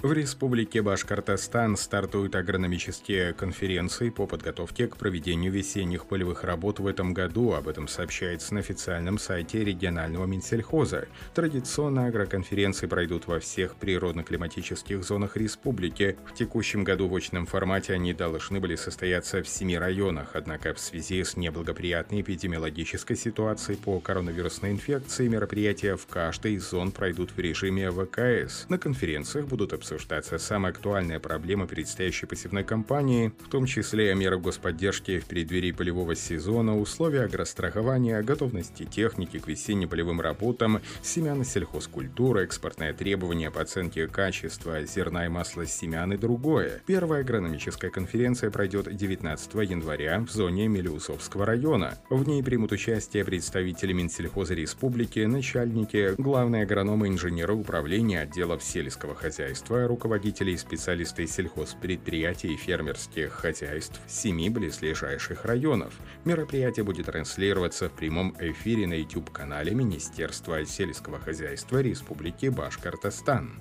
В Республике Башкортостан стартуют агрономические конференции по подготовке к проведению весенних полевых работ в этом году. Об этом сообщается на официальном сайте регионального Минсельхоза. Традиционно агроконференции пройдут во всех природно-климатических зонах республики. В текущем году в очном формате они должны были состояться в семи районах, однако в связи с неблагоприятной эпидемиологической ситуацией по коронавирусной инфекции мероприятия в каждой из зон пройдут в режиме ВКС. На конференциях будут обсуждаться обсуждаться самые актуальные проблемы предстоящей посевной кампании, в том числе меры господдержки в преддверии полевого сезона, условия агрострахования, готовности техники к весенне-полевым работам, семян сельхозкультуры, экспортные требования по оценке качества зерна и масла семян и другое. Первая агрономическая конференция пройдет 19 января в зоне Мелиусовского района. В ней примут участие представители Минсельхоза Республики, начальники, главные агрономы, инженеры управления отделов сельского хозяйства, руководителей и специалисты сельхозпредприятий и фермерских хозяйств семи близлежащих районов. Мероприятие будет транслироваться в прямом эфире на YouTube-канале Министерства сельского хозяйства Республики Башкортостан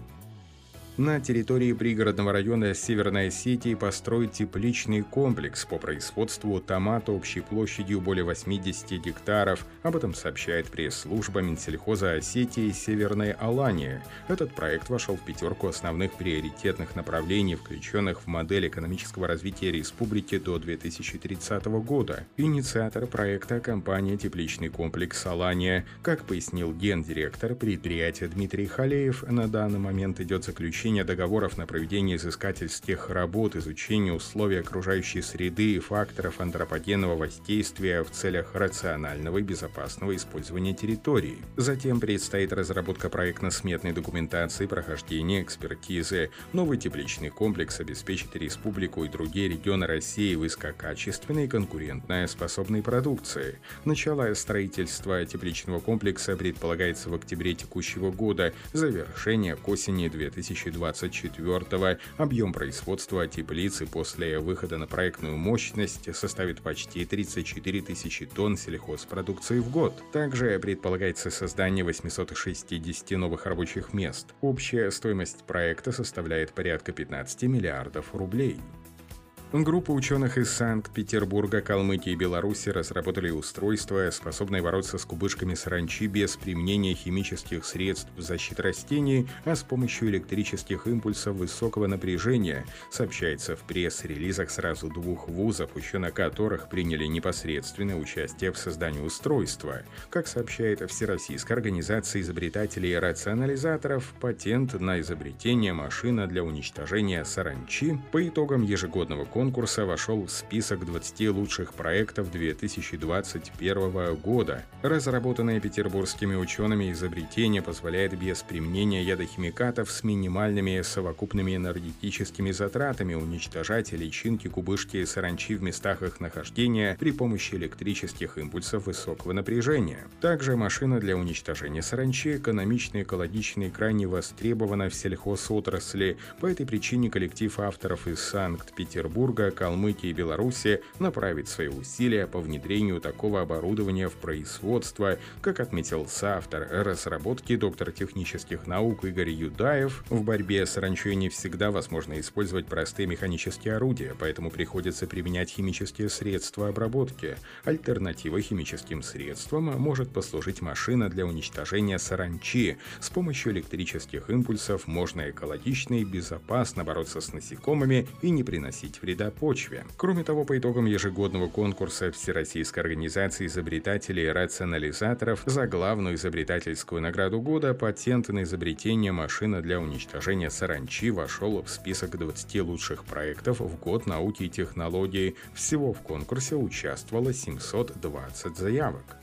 на территории пригородного района Северной Осетии построить тепличный комплекс по производству томата общей площадью более 80 гектаров. Об этом сообщает пресс-служба Минсельхоза Осетии Северной Алании. Этот проект вошел в пятерку основных приоритетных направлений, включенных в модель экономического развития республики до 2030 года. Инициатор проекта – компания «Тепличный комплекс Алания». Как пояснил гендиректор предприятия Дмитрий Халеев, на данный момент идет заключение заключение договоров на проведение изыскательских работ, изучение условий окружающей среды и факторов антропогенного воздействия в целях рационального и безопасного использования территории. Затем предстоит разработка проектно-сметной документации, прохождение экспертизы. Новый тепличный комплекс обеспечит республику и другие регионы России высококачественной и конкурентной способной продукцией. Начало строительства тепличного комплекса предполагается в октябре текущего года, завершение к осени 2020 2024 объем производства теплицы после выхода на проектную мощность составит почти 34 тысячи тонн сельхозпродукции в год. Также предполагается создание 860 новых рабочих мест. Общая стоимость проекта составляет порядка 15 миллиардов рублей. Группа ученых из Санкт-Петербурга, Калмыкии и Беларуси разработали устройство, способное бороться с кубышками саранчи без применения химических средств защиты растений, а с помощью электрических импульсов высокого напряжения, сообщается в пресс-релизах сразу двух вузов, ученые которых приняли непосредственное участие в создании устройства. Как сообщает Всероссийская организация изобретателей и рационализаторов, патент на изобретение машина для уничтожения саранчи по итогам ежегодного конкурса вошел в список 20 лучших проектов 2021 года. Разработанное петербургскими учеными изобретение позволяет без применения ядохимикатов с минимальными совокупными энергетическими затратами уничтожать личинки кубышки и саранчи в местах их нахождения при помощи электрических импульсов высокого напряжения. Также машина для уничтожения саранчи экономична, экологична и крайне востребована в сельхозотрасли. По этой причине коллектив авторов из Санкт-Петербурга Петербурга, Калмыкии и Беларуси направить свои усилия по внедрению такого оборудования в производство, как отметил соавтор разработки доктор технических наук Игорь Юдаев. В борьбе с ранчой не всегда возможно использовать простые механические орудия, поэтому приходится применять химические средства обработки. Альтернативой химическим средствам может послужить машина для уничтожения саранчи. С помощью электрических импульсов можно экологично и безопасно бороться с насекомыми и не приносить вреда вреда почве. Кроме того, по итогам ежегодного конкурса Всероссийской организации изобретателей и рационализаторов за главную изобретательскую награду года патент на изобретение машины для уничтожения саранчи вошел в список 20 лучших проектов в год науки и технологий. Всего в конкурсе участвовало 720 заявок.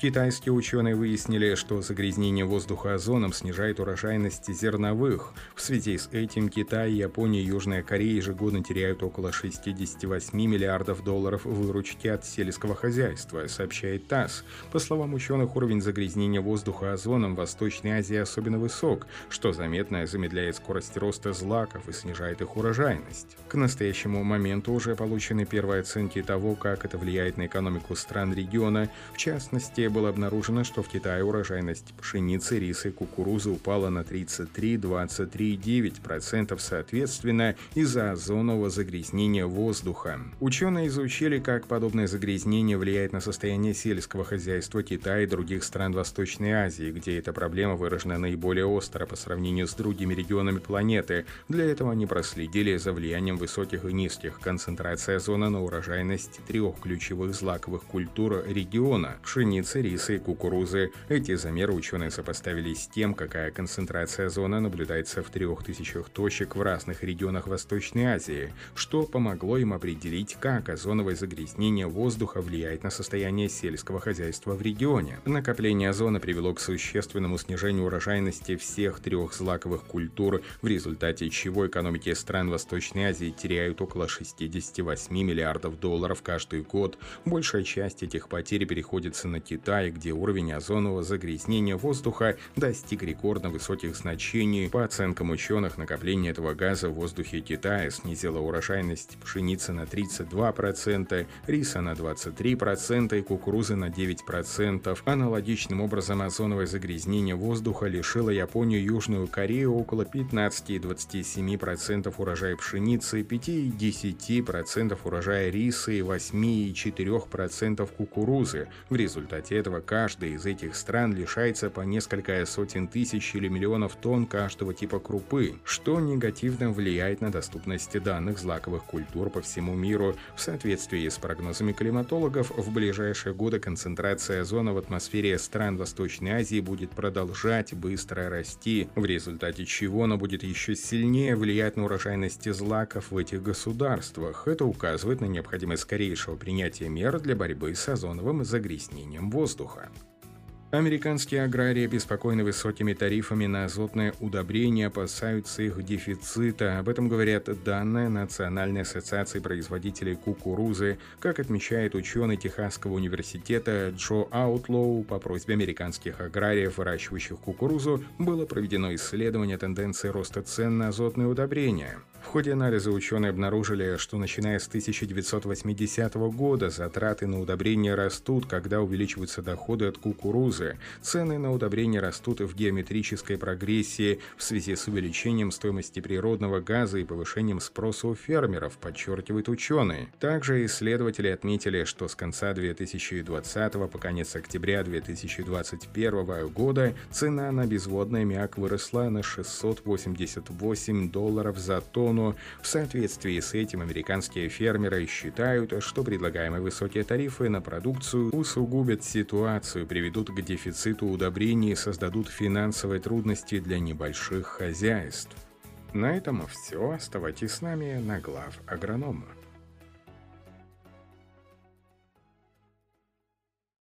Китайские ученые выяснили, что загрязнение воздуха озоном снижает урожайность зерновых. В связи с этим Китай, Япония и Южная Корея ежегодно теряют около 68 миллиардов долларов выручки от сельского хозяйства, сообщает ТАСС. По словам ученых, уровень загрязнения воздуха озоном в Восточной Азии особенно высок, что заметно замедляет скорость роста злаков и снижает их урожайность. К настоящему моменту уже получены первые оценки того, как это влияет на экономику стран региона, в частности, аналитики было обнаружено, что в Китае урожайность пшеницы, риса и кукурузы упала на 33, 23 и 9% соответственно из-за озонового загрязнения воздуха. Ученые изучили, как подобное загрязнение влияет на состояние сельского хозяйства Китая и других стран Восточной Азии, где эта проблема выражена наиболее остро по сравнению с другими регионами планеты. Для этого они проследили за влиянием высоких и низких концентраций озона на урожайность трех ключевых злаковых культур региона – пшеницы, риса и кукурузы. Эти замеры ученые сопоставили с тем, какая концентрация озона наблюдается в трех тысячах точек в разных регионах Восточной Азии, что помогло им определить, как озоновое загрязнение воздуха влияет на состояние сельского хозяйства в регионе. Накопление озона привело к существенному снижению урожайности всех трех злаковых культур, в результате чего экономики стран Восточной Азии теряют около 68 миллиардов долларов каждый год. Большая часть этих потерь переходится на Китай, где уровень озонового загрязнения воздуха достиг рекордно высоких значений. По оценкам ученых, накопление этого газа в воздухе Китая снизило урожайность пшеницы на 32%, риса на 23% и кукурузы на 9%. Аналогичным образом озоновое загрязнение воздуха лишило Японию и Южную Корею около 15-27% урожая пшеницы, 5-10% урожая риса и 8-4% кукурузы. В результате этого каждая из этих стран лишается по несколько сотен тысяч или миллионов тонн каждого типа крупы, что негативно влияет на доступность данных злаковых культур по всему миру. В соответствии с прогнозами климатологов, в ближайшие годы концентрация озона в атмосфере стран Восточной Азии будет продолжать быстро расти, в результате чего она будет еще сильнее влиять на урожайность злаков в этих государствах. Это указывает на необходимость скорейшего принятия мер для борьбы с озоновым загрязнением воздуха. Американские аграрии обеспокоены высокими тарифами на азотное удобрение, опасаются их дефицита. Об этом говорят данные Национальной ассоциации производителей кукурузы. Как отмечает ученый Техасского университета Джо Аутлоу, по просьбе американских аграриев, выращивающих кукурузу, было проведено исследование тенденции роста цен на азотные удобрения. В ходе анализа ученые обнаружили, что начиная с 1980 года затраты на удобрения растут, когда увеличиваются доходы от кукурузы. Цены на удобрения растут в геометрической прогрессии в связи с увеличением стоимости природного газа и повышением спроса у фермеров, подчеркивают ученые. Также исследователи отметили, что с конца 2020 по конец октября 2021 года цена на безводный аммиак выросла на 688 долларов за тонну тонну. В соответствии с этим американские фермеры считают, что предлагаемые высокие тарифы на продукцию усугубят ситуацию, приведут к дефициту удобрений и создадут финансовые трудности для небольших хозяйств. На этом все. Оставайтесь с нами на глав агронома.